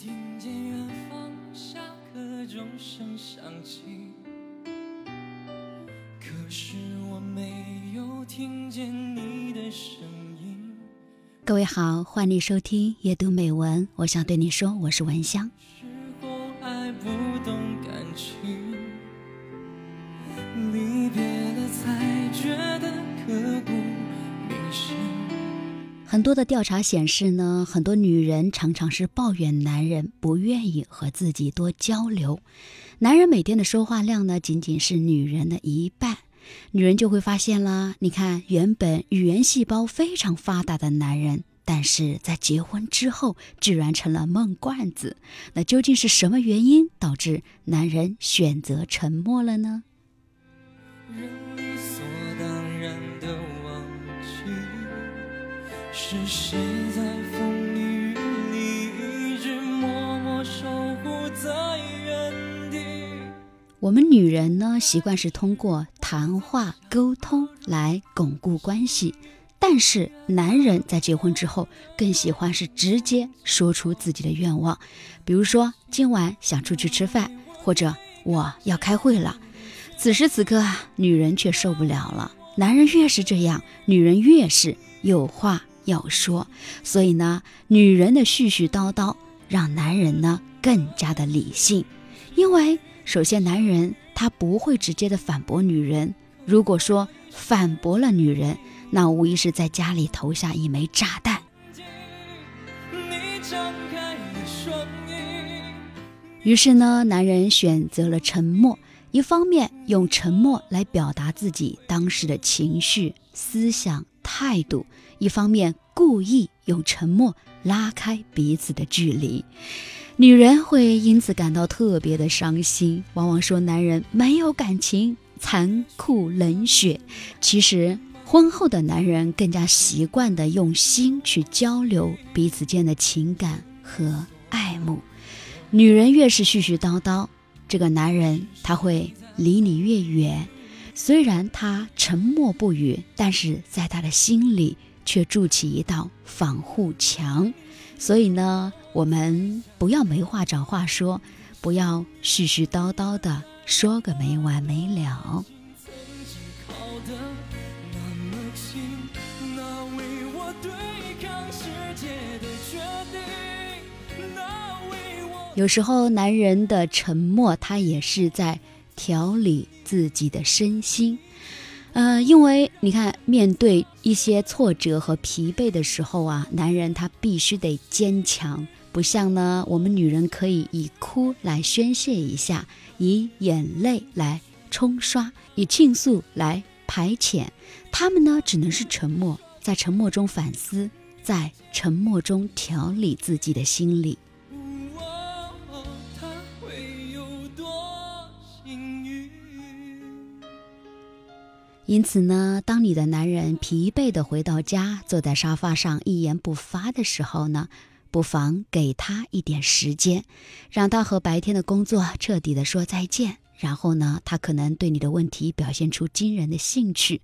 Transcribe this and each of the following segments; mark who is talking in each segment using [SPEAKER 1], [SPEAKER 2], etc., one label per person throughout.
[SPEAKER 1] 听见远方下课钟声响起，可是我没有听见你的声音。
[SPEAKER 2] 各位好，欢迎收听夜读美文。我想对你说，我是文香。
[SPEAKER 1] 时候还不懂感情，
[SPEAKER 2] 很多的调查显示呢，很多女人常常是抱怨男人不愿意和自己多交流，男人每天的说话量呢，仅仅是女人的一半。女人就会发现啦，你看，原本语言细胞非常发达的男人，但是在结婚之后，居然成了闷罐子。那究竟是什么原因导致男人选择沉默了呢？
[SPEAKER 1] 是谁在风雨里一直默默守护在原地？
[SPEAKER 2] 我们女人呢，习惯是通过谈话沟通来巩固关系，但是男人在结婚之后更喜欢是直接说出自己的愿望，比如说今晚想出去吃饭，或者我要开会了。此时此刻啊，女人却受不了了。男人越是这样，女人越是有话要说。所以呢，女人的絮絮叨叨让男人呢更加的理性，因为首先男人他不会直接的反驳女人。如果说反驳了女人，那无疑是在家里投下一枚炸弹。于是呢，男人选择了沉默，一方面用沉默来表达自己当时的情绪、思想、态度；一方面故意用沉默拉开彼此的距离。女人会因此感到特别的伤心，往往说男人没有感情、残酷冷血。其实，婚后的男人更加习惯的用心去交流彼此间的情感和爱慕。女人越是絮絮叨叨，这个男人他会离你越远。虽然他沉默不语，但是在他的心里却筑起一道防护墙。所以呢，我们不要没话找话说，不要絮絮叨叨的说个没完没了。有时候，男人的沉默，他也是在调理自己的身心。呃，因为你看，面对一些挫折和疲惫的时候啊，男人他必须得坚强，不像呢我们女人可以以哭来宣泄一下，以眼泪来冲刷，以倾诉来排遣。他们呢只能是沉默，在沉默中反思，在沉默中调理自己的心理。因此呢，当你的男人疲惫的回到家，坐在沙发上一言不发的时候呢，不妨给他一点时间，让他和白天的工作彻底的说再见。然后呢，他可能对你的问题表现出惊人的兴趣。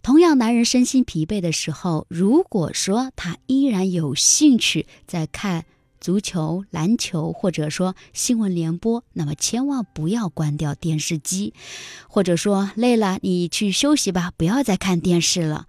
[SPEAKER 2] 同样，男人身心疲惫的时候，如果说他依然有兴趣在看足球、篮球，或者说新闻联播，那么千万不要关掉电视机，或者说累了你去休息吧，不要再看电视了。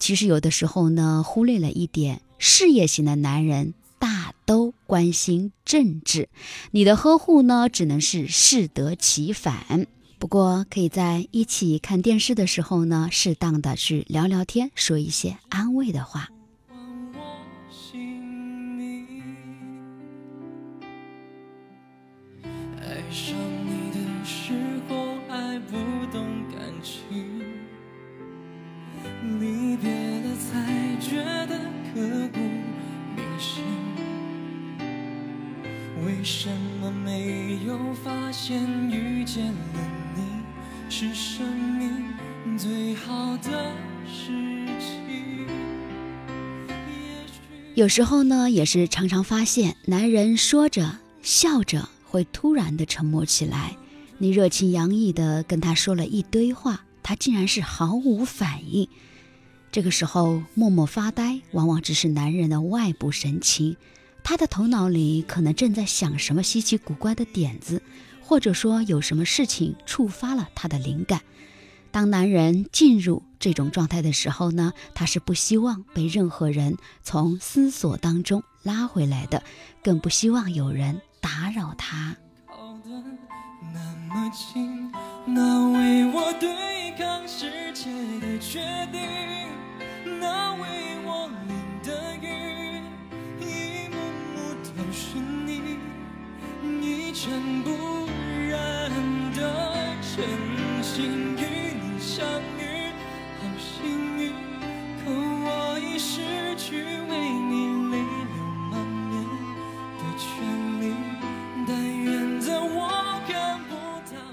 [SPEAKER 2] 其实有的时候呢，忽略了一点，事业型的男人大都关心政治，你的呵护呢，只能是适得其反。不过，可以在一起看电视的时候呢，适当的去聊聊天，说一些安慰的话。
[SPEAKER 1] 上你的时候还不懂感情，离别了才觉得刻骨铭心。为什么没有发现遇见了你是生命最好的事情？
[SPEAKER 2] 有时候呢，也是常常发现，男人说着笑着，会突然的沉默起来。你热情洋溢的跟他说了一堆话，他竟然是毫无反应。这个时候默默发呆，往往只是男人的外部神情，他的头脑里可能正在想什么稀奇古怪的点子，或者说有什么事情触发了他的灵感。当男人进入这种状态的时候呢，他是不希望被任何人从思索当中拉回来的，更不希望有人打扰他。
[SPEAKER 1] 那么近，那为我对抗世界的决定，那为我淋的雨，一幕幕都是你，一尘不染的真心与你相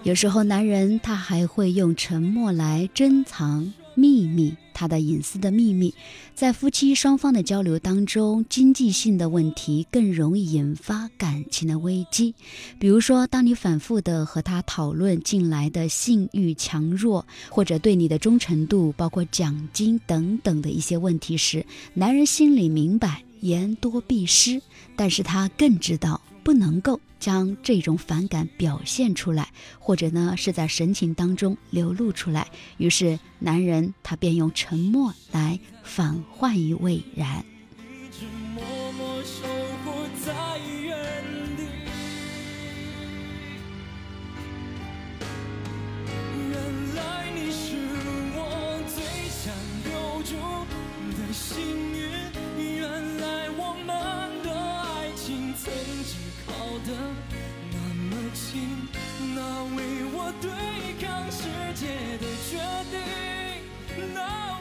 [SPEAKER 2] 有时候，男人他还会用沉默来珍藏秘密，他的隐私的秘密。在夫妻双方的交流当中，经济性的问题更容易引发感情的危机。比如说，当你反复的和他讨论近来的性欲强弱，或者对你的忠诚度，包括奖金等等的一些问题时，男人心里明白言多必失，但是他更知道。不能够将这种反感表现出来，或者呢是在神情当中流露出来。于是男人他便用沉默来反换于未然。
[SPEAKER 1] 那么近，那为我对抗世界的决定，那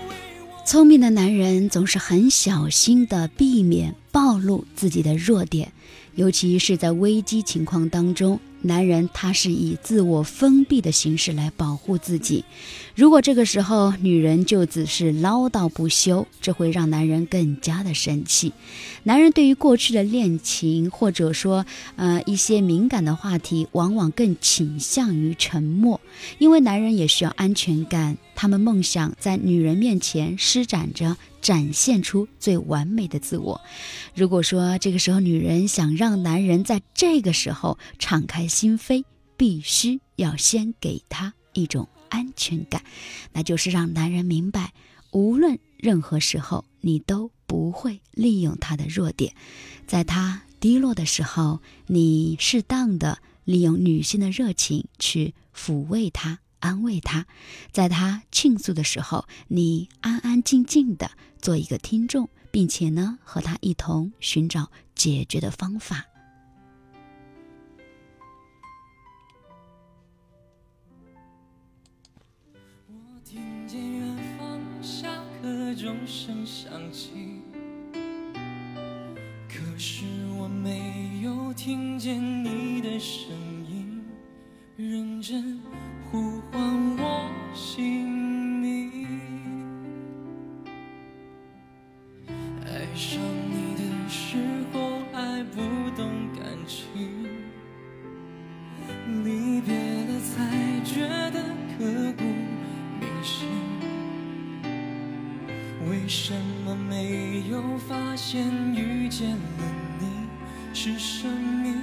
[SPEAKER 1] 为我。
[SPEAKER 2] 聪明的男人总是很小心的避免暴露自己的弱点，尤其是在危机情况当中，男人他是以自我封闭的形式来保护自己。如果这个时候女人就只是唠叨不休，这会让男人更加的生气。男人对于过去的恋情，或者说呃一些敏感的话题，往往更倾向于沉默，因为男人也需要安全感。他们梦想在女人面前施展着，展现出最完美的自我。如果说这个时候女人想让男人在这个时候敞开心扉，必须要先给他一种安全感，那就是让男人明白，无论任何时候，你都不会利用他的弱点，在他低落的时候，你适当的利用女性的热情去抚慰他。安慰他，在他倾诉的时候，你安安静静的做一个听众，并且呢，和他一同寻找解决的方法。
[SPEAKER 1] 我听见远方下课钟声响起，可是我没有听见你的声音，为什么没有发现遇见了你是生命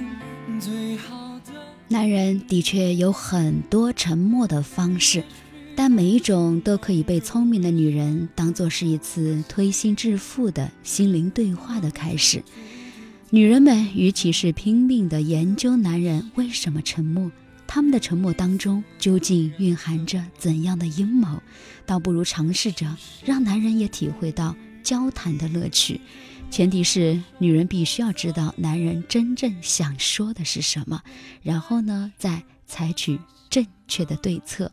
[SPEAKER 1] 最好的？
[SPEAKER 2] 男人的确有很多沉默的方式，但每一种都可以被聪明的女人当做是一次推心置腹的心灵对话的开始。女人们与其是拼命的研究男人为什么沉默，他们的沉默当中究竟蕴含着怎样的阴谋，倒不如尝试着让男人也体会到交谈的乐趣。前提是女人必须要知道男人真正想说的是什么，然后呢，再采取正确的对策。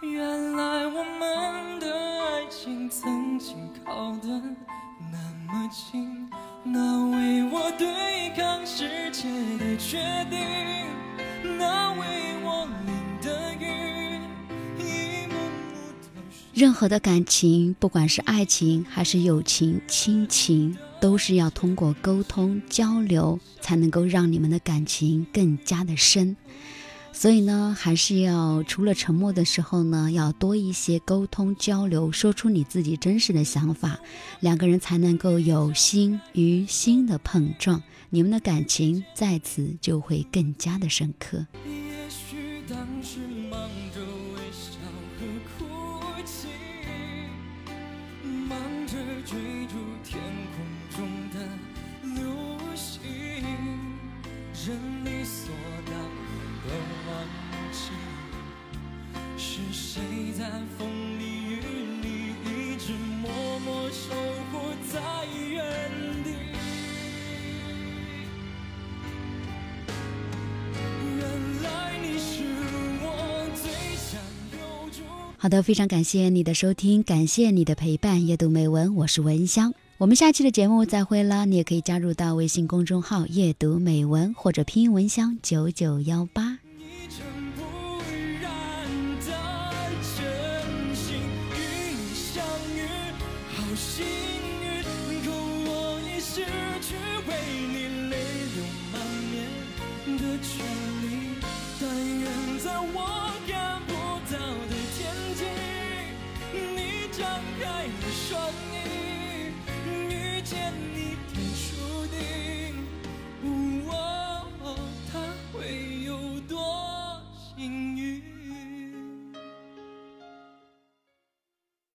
[SPEAKER 1] 原来我们的爱情曾经靠得那么近，那为我对抗世界的决定，
[SPEAKER 2] 任何的感情，不管是爱情还是友情、亲情，都是要通过沟通交流，才能够让你们的感情更加的深。所以呢，还是要除了沉默的时候呢，要多一些沟通交流，说出你自己真实的想法，两个人才能够有心与心的碰撞，你们的感情在此就会更加的深刻。
[SPEAKER 1] 是谁在风里雨里一直默默守护在原地。原来你是我最想留住。
[SPEAKER 2] 好的，非常感谢你的收听，感谢你的陪伴。夜读美文，我是文香。我们下期的节目再会啦！你也可以加入到微信公众号“夜读美文”或者拼音文香九九幺八。